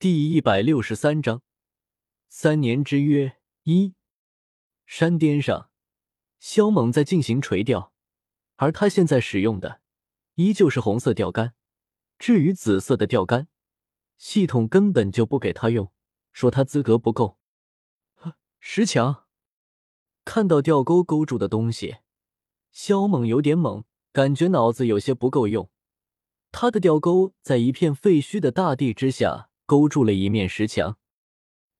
第一百六十三章三年之约一。山巅上，萧猛在进行垂钓，而他现在使用的依旧是红色钓竿。至于紫色的钓竿，系统根本就不给他用，说他资格不够。十强，看到钓钩勾住的东西，萧猛有点懵，感觉脑子有些不够用。他的钓钩在一片废墟的大地之下勾住了一面石墙，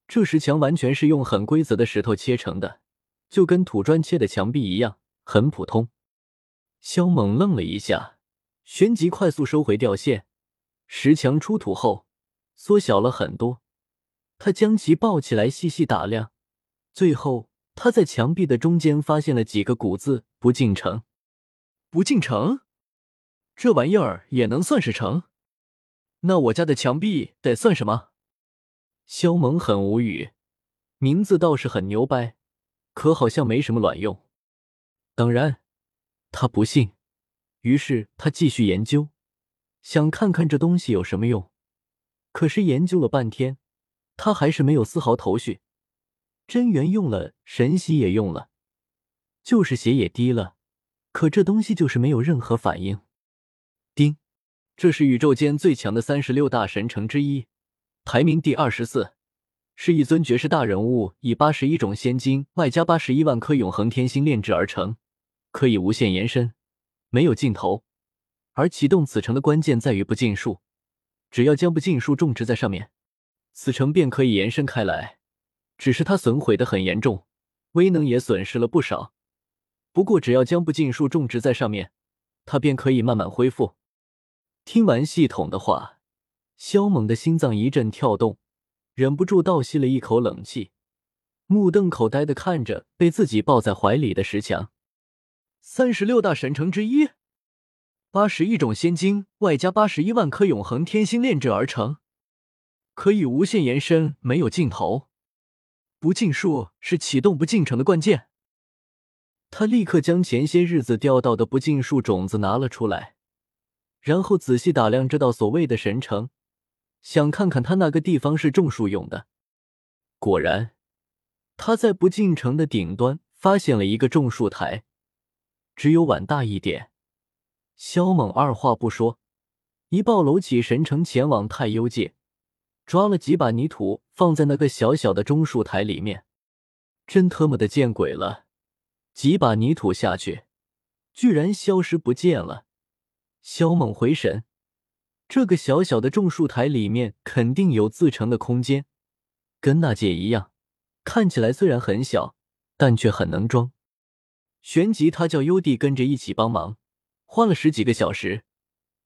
这石墙完全是用很规则的石头切成的。就跟土砖切的墙壁一样，很普通。萧猛愣了一下，旋即快速收回钓线。石墙出土后缩小了很多，他将其抱起来细细打量，最后他在墙壁的中间发现了几个古字：“不进城，不进城。”这玩意儿也能算是城？那我家的墙壁得算什么？萧猛很无语，名字倒是很牛掰。可好像没什么卵用，当然，他不信。于是他继续研究，想看看这东西有什么用。可是研究了半天，他还是没有丝毫头绪。真元用了，神玺也用了，就是血也滴了，可这东西就是没有任何反应。丁，这是宇宙间最强的三十六大神城之一，排名第二十四。是一尊绝世大人物以八十一种仙晶外加八十一万颗永恒天星炼制而成，可以无限延伸，没有尽头。而启动此城的关键在于不尽数，只要将不尽数种植在上面，此城便可以延伸开来。只是它损毁的很严重，威能也损失了不少。不过只要将不尽数种植在上面，它便可以慢慢恢复。听完系统的话，萧猛的心脏一阵跳动。忍不住倒吸了一口冷气，目瞪口呆的看着被自己抱在怀里的石墙。三十六大神城之一，八十一种仙晶外加八十一万颗永恒天星炼制而成，可以无限延伸，没有尽头。不尽数是启动不进城的关键。他立刻将前些日子钓到的不尽数种子拿了出来，然后仔细打量这道所谓的神城。想看看他那个地方是种树用的，果然，他在不进城的顶端发现了一个种树台，只有碗大一点。萧猛二话不说，一抱楼起神城前往太幽界，抓了几把泥土放在那个小小的种树台里面。真特么的见鬼了！几把泥土下去，居然消失不见了。萧猛回神。这个小小的种树台里面肯定有自成的空间，跟那界一样，看起来虽然很小，但却很能装。旋即，他叫优弟跟着一起帮忙，花了十几个小时，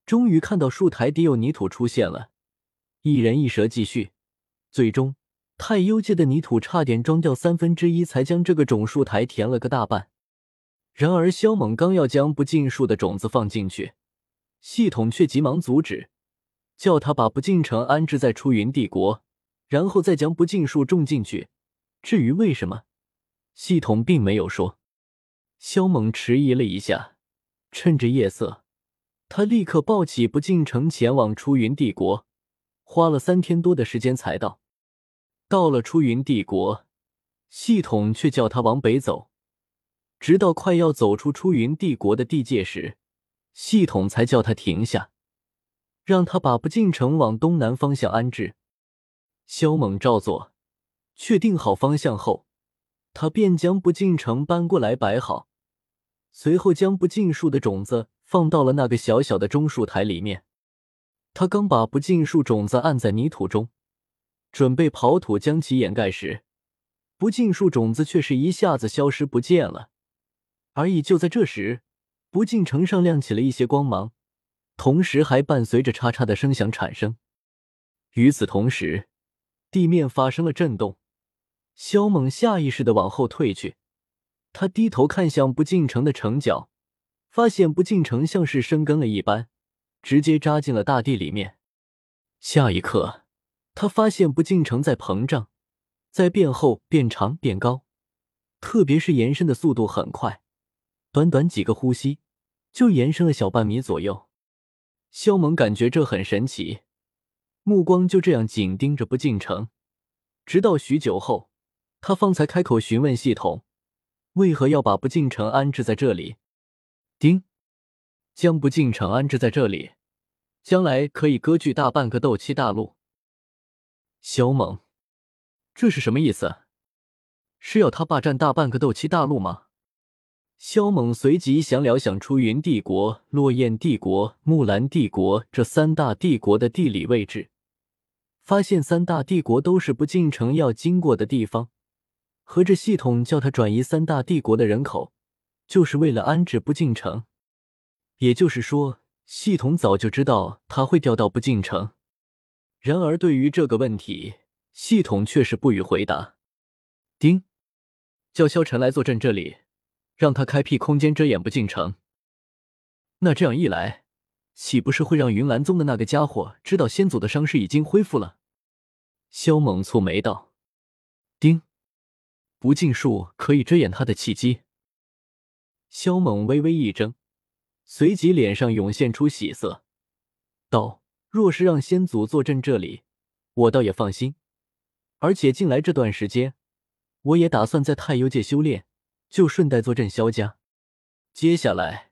终于看到树台底有泥土出现了。一人一蛇继续，最终太幽界的泥土差点装掉三分之一，才将这个种树台填了个大半。然而，萧猛刚要将不尽数的种子放进去，系统却急忙阻止。叫他把不进城安置在出云帝国，然后再将不尽树种进去。至于为什么，系统并没有说。萧猛迟疑了一下，趁着夜色，他立刻抱起不进城前往出云帝国，花了三天多的时间才到。到了出云帝国，系统却叫他往北走，直到快要走出出云帝国的地界时，系统才叫他停下。让他把不进城往东南方向安置。萧猛照做，确定好方向后，他便将不进城搬过来摆好，随后将不尽数的种子放到了那个小小的中树台里面。他刚把不尽数种子按在泥土中，准备刨土将其掩盖时，不尽数种子却是一下子消失不见了。而已，就在这时，不进城上亮起了一些光芒。同时还伴随着“叉叉”的声响产生。与此同时，地面发生了震动，萧猛下意识的往后退去。他低头看向不进城的城角，发现不进城像是生根了一般，直接扎进了大地里面。下一刻，他发现不进城在膨胀，在变厚、变长、变高，特别是延伸的速度很快，短短几个呼吸就延伸了小半米左右。萧猛感觉这很神奇，目光就这样紧盯着不进城，直到许久后，他方才开口询问系统：为何要把不进城安置在这里？丁，将不进城安置在这里，将来可以割据大半个斗气大陆。萧猛，这是什么意思？是要他霸占大半个斗气大陆吗？萧猛随即想了想出云帝国、落雁帝国、木兰帝国这三大帝国的地理位置，发现三大帝国都是不进城要经过的地方。合着系统叫他转移三大帝国的人口，就是为了安置不进城。也就是说，系统早就知道他会调到不进城。然而，对于这个问题，系统却是不予回答。丁。叫萧晨来坐镇这里，让他开辟空间遮掩不进城。那这样一来，岂不是会让云岚宗的那个家伙知道先祖的伤势已经恢复了？萧猛蹙眉道：“丁，不尽术可以遮掩他的契机。”萧猛微微一怔，随即脸上涌现出喜色，道：“若是让先祖坐镇这里，我倒也放心。而且近来这段时间……”我也打算在太幽界修炼，就顺带坐镇萧家。接下来，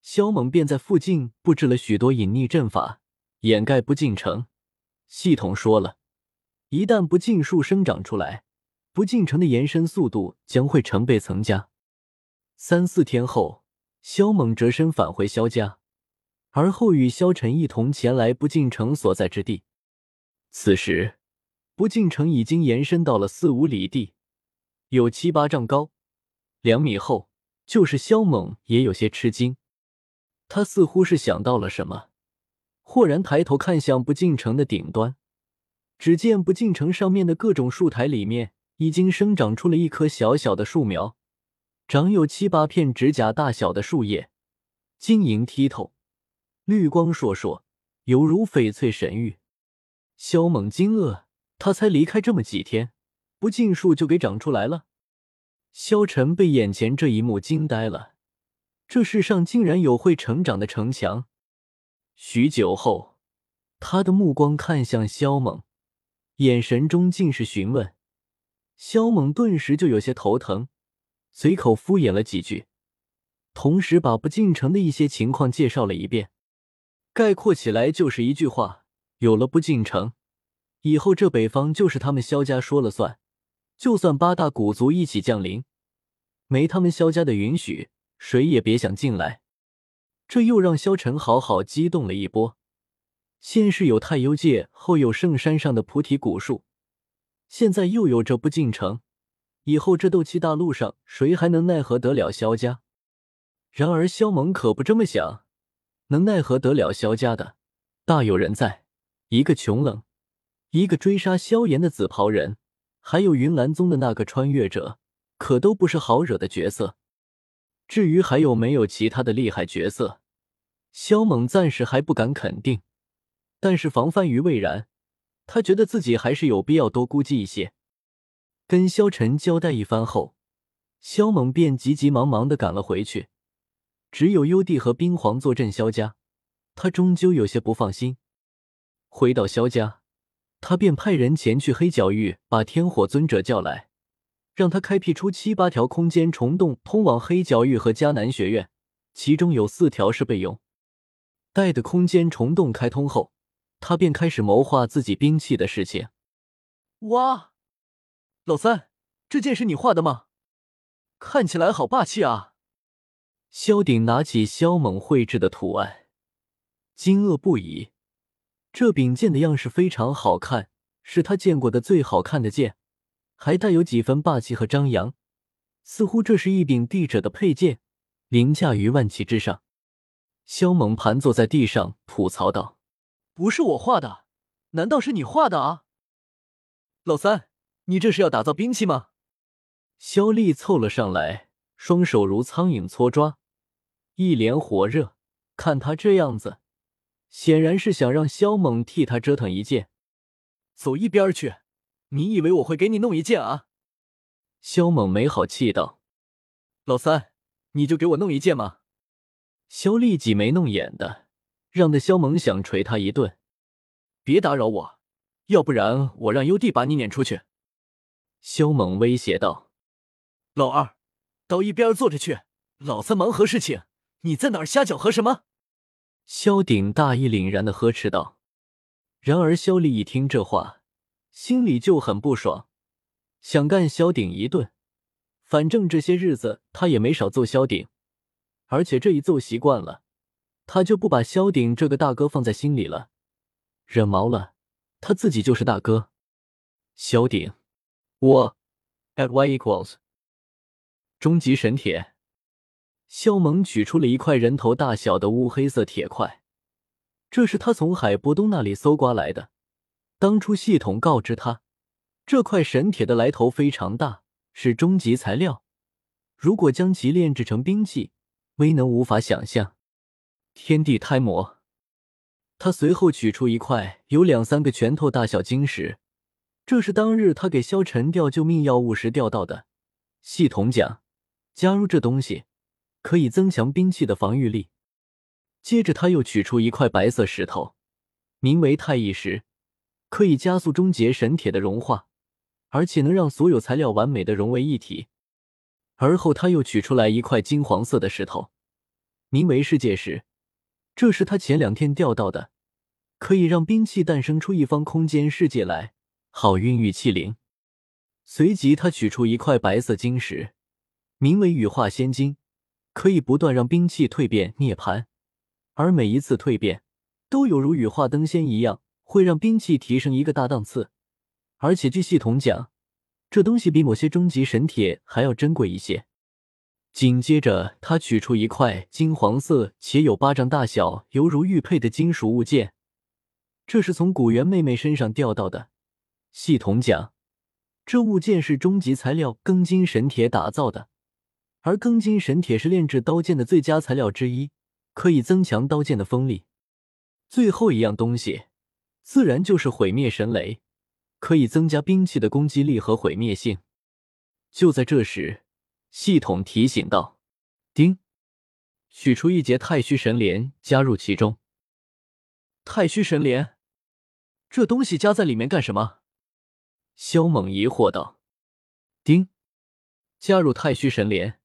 萧猛便在附近布置了许多隐匿阵法，掩盖不进城。系统说了，一旦不进树生长出来，不进城的延伸速度将会成倍增加。三四天后，萧猛折身返回萧家，而后与萧晨一同前来不进城所在之地。此时，不进城已经延伸到了四五里地。有七八丈高，两米厚。就是萧猛也有些吃惊，他似乎是想到了什么，豁然抬头看向不进城的顶端，只见不进城上面的各种树台里面已经生长出了一棵小小的树苗，长有七八片指甲大小的树叶，晶莹剔透，绿光烁烁，犹如翡翠神玉。萧猛惊愕，他才离开这么几天。不进树就给长出来了，萧晨被眼前这一幕惊呆了。这世上竟然有会成长的城墙！许久后，他的目光看向萧猛，眼神中尽是询问。萧猛顿时就有些头疼，随口敷衍了几句，同时把不进城的一些情况介绍了一遍。概括起来就是一句话：有了不进城，以后这北方就是他们萧家说了算。就算八大古族一起降临，没他们萧家的允许，谁也别想进来。这又让萧晨好好激动了一波。先是有太幽界，后有圣山上的菩提古树，现在又有这不进城，以后这斗气大陆上谁还能奈何得了萧家？然而萧猛可不这么想，能奈何得了萧家的，大有人在。一个穷冷，一个追杀萧炎的紫袍人。还有云岚宗的那个穿越者，可都不是好惹的角色。至于还有没有其他的厉害角色，萧猛暂时还不敢肯定。但是防范于未然，他觉得自己还是有必要多估计一些。跟萧晨交代一番后，萧猛便急急忙忙的赶了回去。只有幽帝和冰皇坐镇萧家，他终究有些不放心。回到萧家。他便派人前去黑角域，把天火尊者叫来，让他开辟出七八条空间虫洞，通往黑角域和迦南学院，其中有四条是备用。待的空间虫洞开通后，他便开始谋划自己兵器的事情。哇，老三，这件是你画的吗？看起来好霸气啊！萧鼎拿起萧猛绘制的图案，惊愕不已。这柄剑的样式非常好看，是他见过的最好看的剑，还带有几分霸气和张扬，似乎这是一柄帝者的佩剑，凌驾于万骑之上。萧猛盘坐在地上吐槽道：“不是我画的，难道是你画的啊？老三，你这是要打造兵器吗？”萧丽凑了上来，双手如苍蝇搓抓，一脸火热，看他这样子。显然是想让萧猛替他折腾一件，走一边去！你以为我会给你弄一件啊？萧猛没好气道：“老三，你就给我弄一件嘛！”萧丽挤眉弄眼的，让得萧猛想捶他一顿。别打扰我，要不然我让优弟把你撵出去。”萧猛威胁道。“老二，到一边坐着去，老三忙何事情？你在哪儿瞎搅和什么？”萧鼎大义凛然的呵斥道。然而萧丽一听这话，心里就很不爽，想干萧鼎一顿。反正这些日子他也没少揍萧鼎，而且这一揍习惯了，他就不把萧鼎这个大哥放在心里了。惹毛了，他自己就是大哥。萧鼎，我 at y equals 终极神铁。萧猛取出了一块人头大小的乌黑色铁块，这是他从海波东那里搜刮来的。当初系统告知他，这块神铁的来头非常大。是终极材料，如果将其炼制成兵器，威能无法想象。天地胎魔，他随后取出一块有两三个拳头大小晶石，这是当日他给萧晨调救命药物时调到的。系统讲，加入这东西可以增强兵器的防御力。接着他又取出一块白色石头，名为太一石，可以加速终结神铁的融化。而且能让所有材料完美的融为一体。而后他又取出来一块金黄色的石头，名为世界石，这是他前两天钓到的，可以让兵器诞生出一方空间世界来，好孕育器灵。随即他取出一块白色晶石，名为羽化仙晶，可以不断让兵器蜕变涅槃，而每一次蜕变都有如羽化登仙一样，会让兵器提升一个大档次。而且据系统讲，这东西比某些终极神铁还要珍贵一些。紧接着，他取出一块金黄色且有巴掌大小、犹如玉佩的金属物件，这是从古元妹妹身上掉到的。系统讲，这物件是终极材料庚金神铁打造的，而庚金神铁是炼制刀剑的最佳材料之一，可以增强刀剑的锋利。最后一样东西，自然就是毁灭神雷。可以增加兵器的攻击力和毁灭性。就在这时，系统提醒道：“丁，取出一节太虚神莲，加入其中。”太虚神莲，这东西加在里面干什么？萧猛疑惑道：“丁，加入太虚神莲，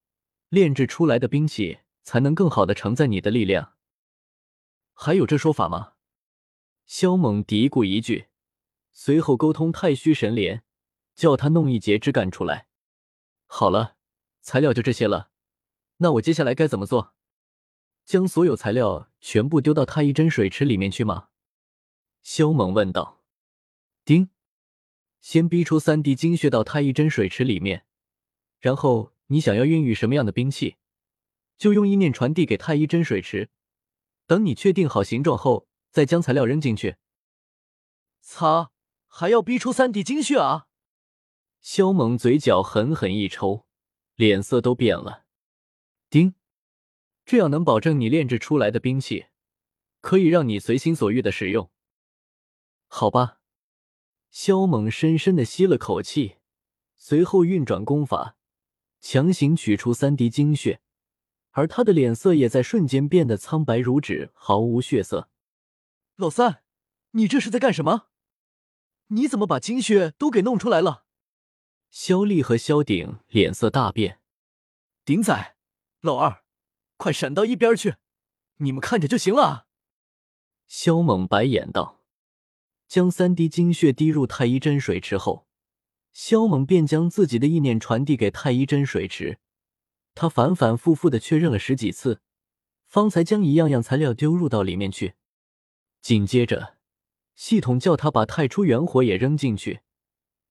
炼制出来的兵器才能更好的承载你的力量。”还有这说法吗？萧猛嘀咕一句。随后沟通太虚神莲，叫他弄一节枝干出来。好了，材料就这些了。那我接下来该怎么做？将所有材料全部丢到太一真水池里面去吗？萧猛问道。丁，先逼出三滴精血到太一真水池里面，然后你想要孕育什么样的兵器，就用意念传递给太一真水池。等你确定好形状后，再将材料扔进去。擦！还要逼出三滴精血啊！萧猛嘴角狠狠一抽，脸色都变了。丁，这样能保证你炼制出来的兵器可以让你随心所欲的使用。好吧，萧猛深深的吸了口气，随后运转功法，强行取出三滴精血，而他的脸色也在瞬间变得苍白如纸，毫无血色。老三，你这是在干什么？你怎么把精血都给弄出来了？萧丽和萧鼎脸色大变。鼎仔，老二，快闪到一边去！你们看着就行了！萧猛白眼道。将三滴精血滴入太医真水池后，萧猛便将自己的意念传递给太医真水池。他反反复复的确认了十几次，方才将一样样材料丢入到里面去。紧接着。系统叫他把太初元火也扔进去，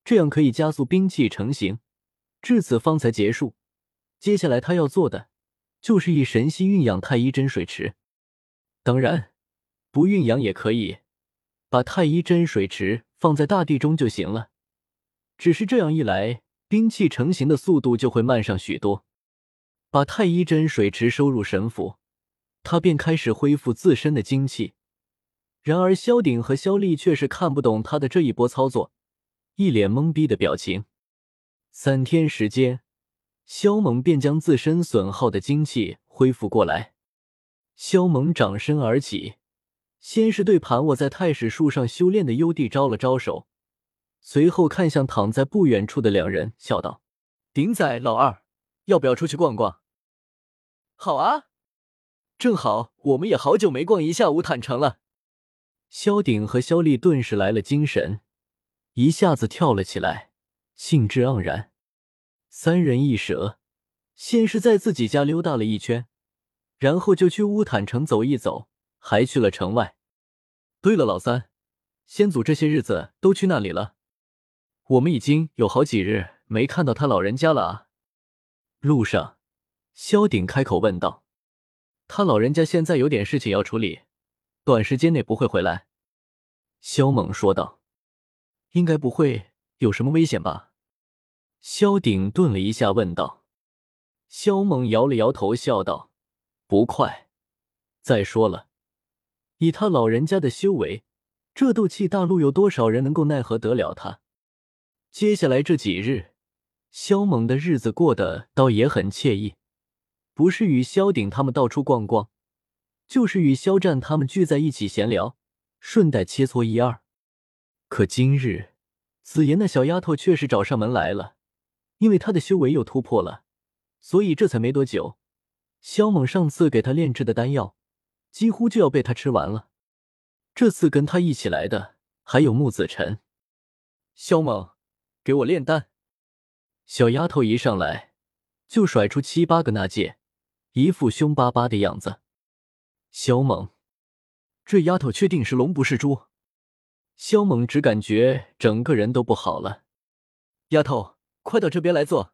这样可以加速兵器成型。至此方才结束。接下来他要做的就是以神息运养太医真水池。当然，不运养也可以，把太医真水池放在大地中就行了。只是这样一来，兵器成型的速度就会慢上许多。把太一真水池收入神府，他便开始恢复自身的精气。然而，萧鼎和萧丽却是看不懂他的这一波操作，一脸懵逼的表情。三天时间，萧猛便将自身损耗的精气恢复过来。萧猛长身而起，先是对盘卧在太史树上修炼的幽帝招了招手，随后看向躺在不远处的两人，笑道：“顶仔，老二，要不要出去逛逛？”“好啊，正好我们也好久没逛一下乌坦城了。”萧鼎和萧丽顿时来了精神，一下子跳了起来，兴致盎然。三人一蛇，先是在自己家溜达了一圈，然后就去乌坦城走一走，还去了城外。对了，老三，先祖这些日子都去那里了？我们已经有好几日没看到他老人家了啊！路上，萧鼎开口问道：“他老人家现在有点事情要处理，短时间内不会回来。”萧猛说道：“应该不会有什么危险吧？”萧鼎顿了一下，问道：“萧猛摇了摇头，笑道：‘不快。再说了，以他老人家的修为，这斗气大陆有多少人能够奈何得了他？’接下来这几日，萧猛的日子过得倒也很惬意，不是与萧鼎他们到处逛逛，就是与萧战他们聚在一起闲聊，顺带切磋一二。可今日，紫妍那小丫头却是找上门来了。”因为她的修为又突破了，所以这才没多久，萧猛上次给他炼制的丹药几乎就要被他吃完了。这次跟他一起来的还有穆子辰。萧猛，给我炼丹。小丫头一上来就甩出七八个纳戒，一副凶巴巴的样子。萧猛，这丫头确定是龙不是猪？萧猛只感觉整个人都不好了。丫头。快到这边来坐。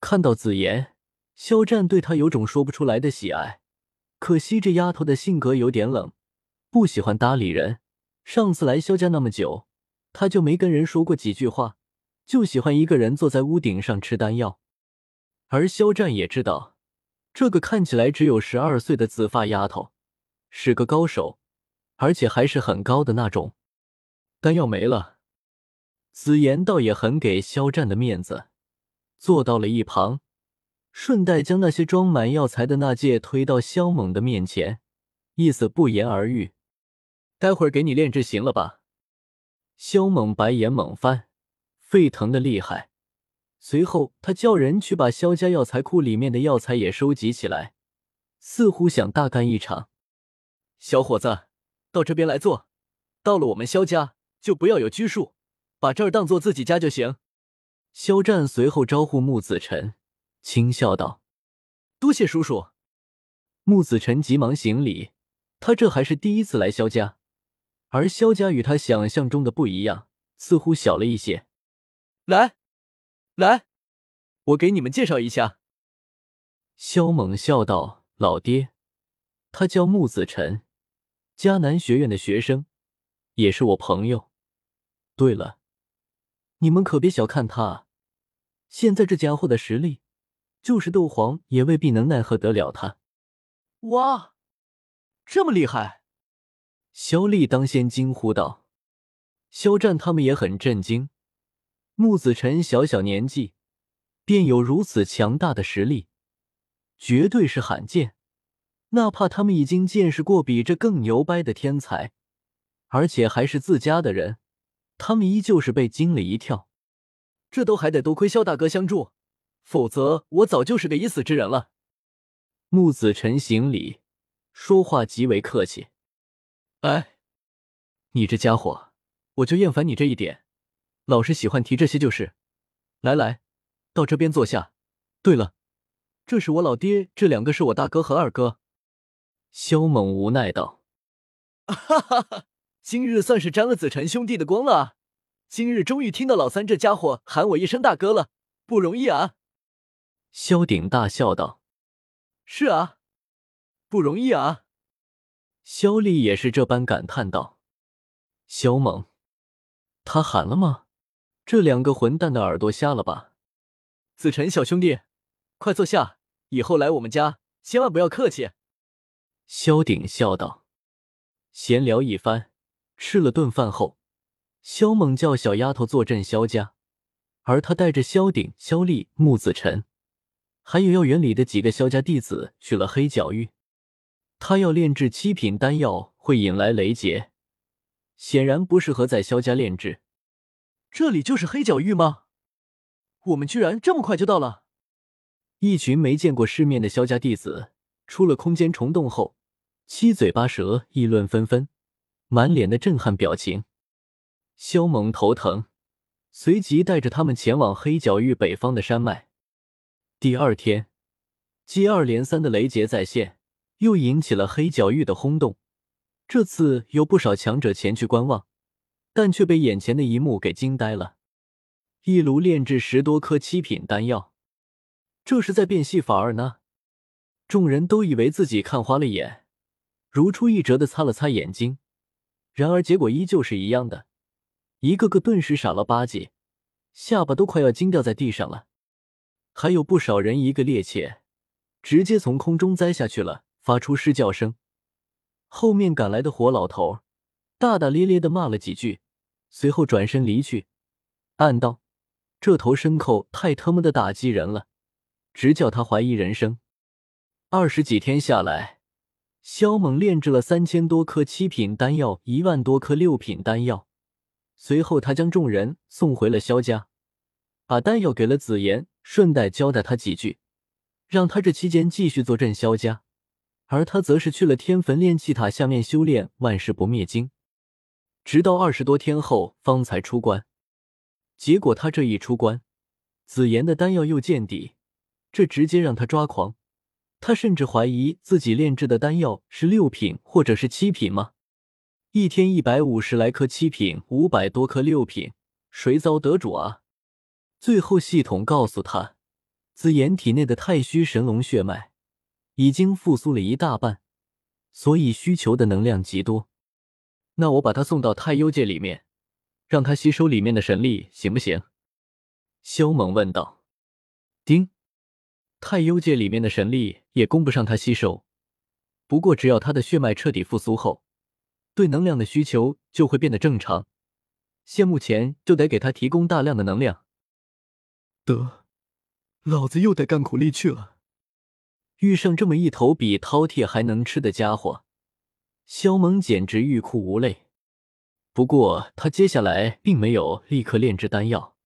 看到紫妍，肖战对她有种说不出来的喜爱。可惜这丫头的性格有点冷，不喜欢搭理人。上次来肖家那么久，她就没跟人说过几句话，就喜欢一个人坐在屋顶上吃丹药。而肖战也知道，这个看起来只有十二岁的紫发丫头是个高手，而且还是很高的那种。丹药没了。紫妍倒也很给肖战的面子，坐到了一旁，顺带将那些装满药材的纳戒推到肖猛的面前，意思不言而喻。待会儿给你炼制行了吧？肖猛白眼猛翻，沸腾的厉害。随后他叫人去把萧家药材库里面的药材也收集起来，似乎想大干一场。小伙子，到这边来坐。到了我们萧家，就不要有拘束。把这儿当做自己家就行。肖战随后招呼穆子辰，轻笑道：“多谢叔叔。”穆子辰急忙行礼。他这还是第一次来萧家，而萧家与他想象中的不一样，似乎小了一些。来，来，我给你们介绍一下。萧猛笑道：“老爹，他叫穆子辰，迦南学院的学生，也是我朋友。对了。”你们可别小看他，现在这家伙的实力，就是斗皇也未必能奈何得了他。哇，这么厉害！萧丽当先惊呼道。肖战他们也很震惊，穆子辰小小年纪便有如此强大的实力，绝对是罕见。哪怕他们已经见识过比这更牛掰的天才，而且还是自家的人。他们依旧是被惊了一跳，这都还得多亏萧大哥相助，否则我早就是个已死之人了。穆子辰行礼，说话极为客气。哎，你这家伙，我就厌烦你这一点，老是喜欢提这些就是。来来，到这边坐下。对了，这是我老爹，这两个是我大哥和二哥。萧猛无奈道：“哈哈哈。”今日算是沾了子辰兄弟的光了！今日终于听到老三这家伙喊我一声大哥了，不容易啊！萧鼎大笑道：“是啊，不容易啊！”萧丽也是这般感叹道：“萧猛，他喊了吗？这两个混蛋的耳朵瞎了吧？”子辰小兄弟，快坐下，以后来我们家千万不要客气。”萧鼎笑道。闲聊一番。吃了顿饭后，萧猛叫小丫头坐镇萧家，而他带着萧鼎、萧丽、穆子辰，还有药园里的几个萧家弟子去了黑角域。他要炼制七品丹药。会引来雷劫，显然不适合在萧家炼制。这里就是黑角域吗？我们居然这么快就到了！一群没见过世面的萧家弟子出了空间虫洞后，七嘴八舌议论纷纷，满脸的震撼表情。萧猛头疼，随即带着他们前往黑角域北方的山脉。第二天，接二连三的雷劫再现，又引起了黑角域的轰动。这次有不少强者前去观望，但却被眼前的一幕给惊呆了：一炉炼制十多颗七品丹药。这是在变戏法儿呢！众人都以为自己看花了眼，如出一辙的擦了擦眼睛，然而结果依旧是一样的，一个个顿时傻了吧唧，下巴都快要惊掉在地上了。还有不少人一个趔趄，直接从空中栽下去了，发出狮叫声。后面赶来的火老头大大咧咧的骂了几句，随后转身离去，暗道：这头牲口太他妈的打击人了。直叫他怀疑人生。二十几天下来，萧猛炼制了三千多颗七品丹药，一万多颗六品丹药。随后，他将众人送回了萧家，把丹药给了紫妍，顺带交代他几句，让他这期间继续坐镇萧家。而他则是去了天坟炼气塔下面修炼万世不灭经，直到二十多天后方才出关。结果他这一出关，紫妍的丹药又见底。这直接让他抓狂，他甚至怀疑自己炼制的丹药是六品或者是七品吗？一天一百五十来颗七品，五百多颗六品，谁遭得主啊？最后系统告诉他，紫妍体内的太虚神龙血脉已经复苏了一大半，所以需求的能量极多。那我把他送到太幽界里面，让他吸收里面的神力，行不行？萧猛问道。丁。太幽界里面的神力也供不上他吸收，不过只要他的血脉彻底复苏后，对能量的需求就会变得正常。现目前就得给他提供大量的能量。得，老子又得干苦力去了。遇上这么一头比饕餮还能吃的家伙，萧猛简直欲哭无泪。不过他接下来并没有立刻炼制丹药，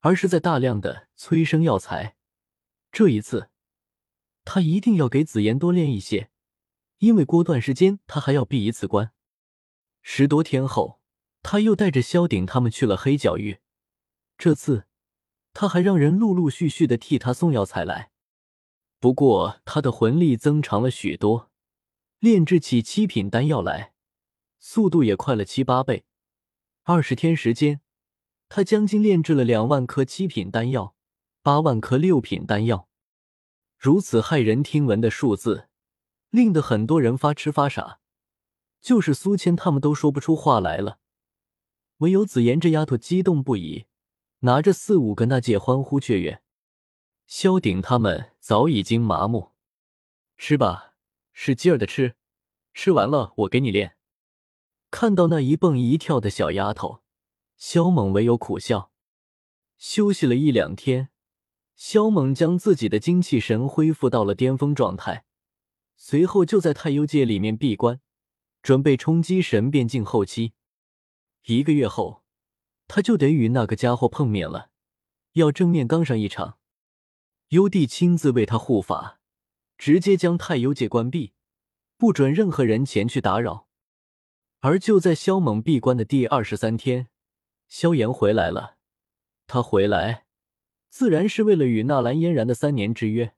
而是在大量的催生药材。这一次，他一定要给紫妍多练一些，因为过段时间他还要闭一次关。十多天后，他又带着萧鼎他们去了黑角域。这次，他还让人陆陆续续的替他送药材来。不过，他的魂力增长了许多，炼制起七品丹药来，速度也快了七八倍。二十天时间，他将近炼制了两万颗七品丹药。八万颗六品丹药，如此骇人听闻的数字，令得很多人发痴发傻，就是苏谦他们都说不出话来了。唯有紫妍这丫头激动不已，拿着四五个那戒欢呼雀跃。萧鼎他们早已经麻木，吃吧，使劲儿的吃，吃完了我给你练。看到那一蹦一跳的小丫头，萧猛唯有苦笑。休息了一两天。萧猛将自己的精气神恢复到了巅峰状态，随后就在太幽界里面闭关，准备冲击神变境后期。一个月后，他就得与那个家伙碰面了，要正面刚上一场。幽帝亲自为他护法，直接将太幽界关闭，不准任何人前去打扰。而就在萧猛闭关的第二十三天，萧炎回来了。他回来。自然是为了与纳兰嫣然的三年之约。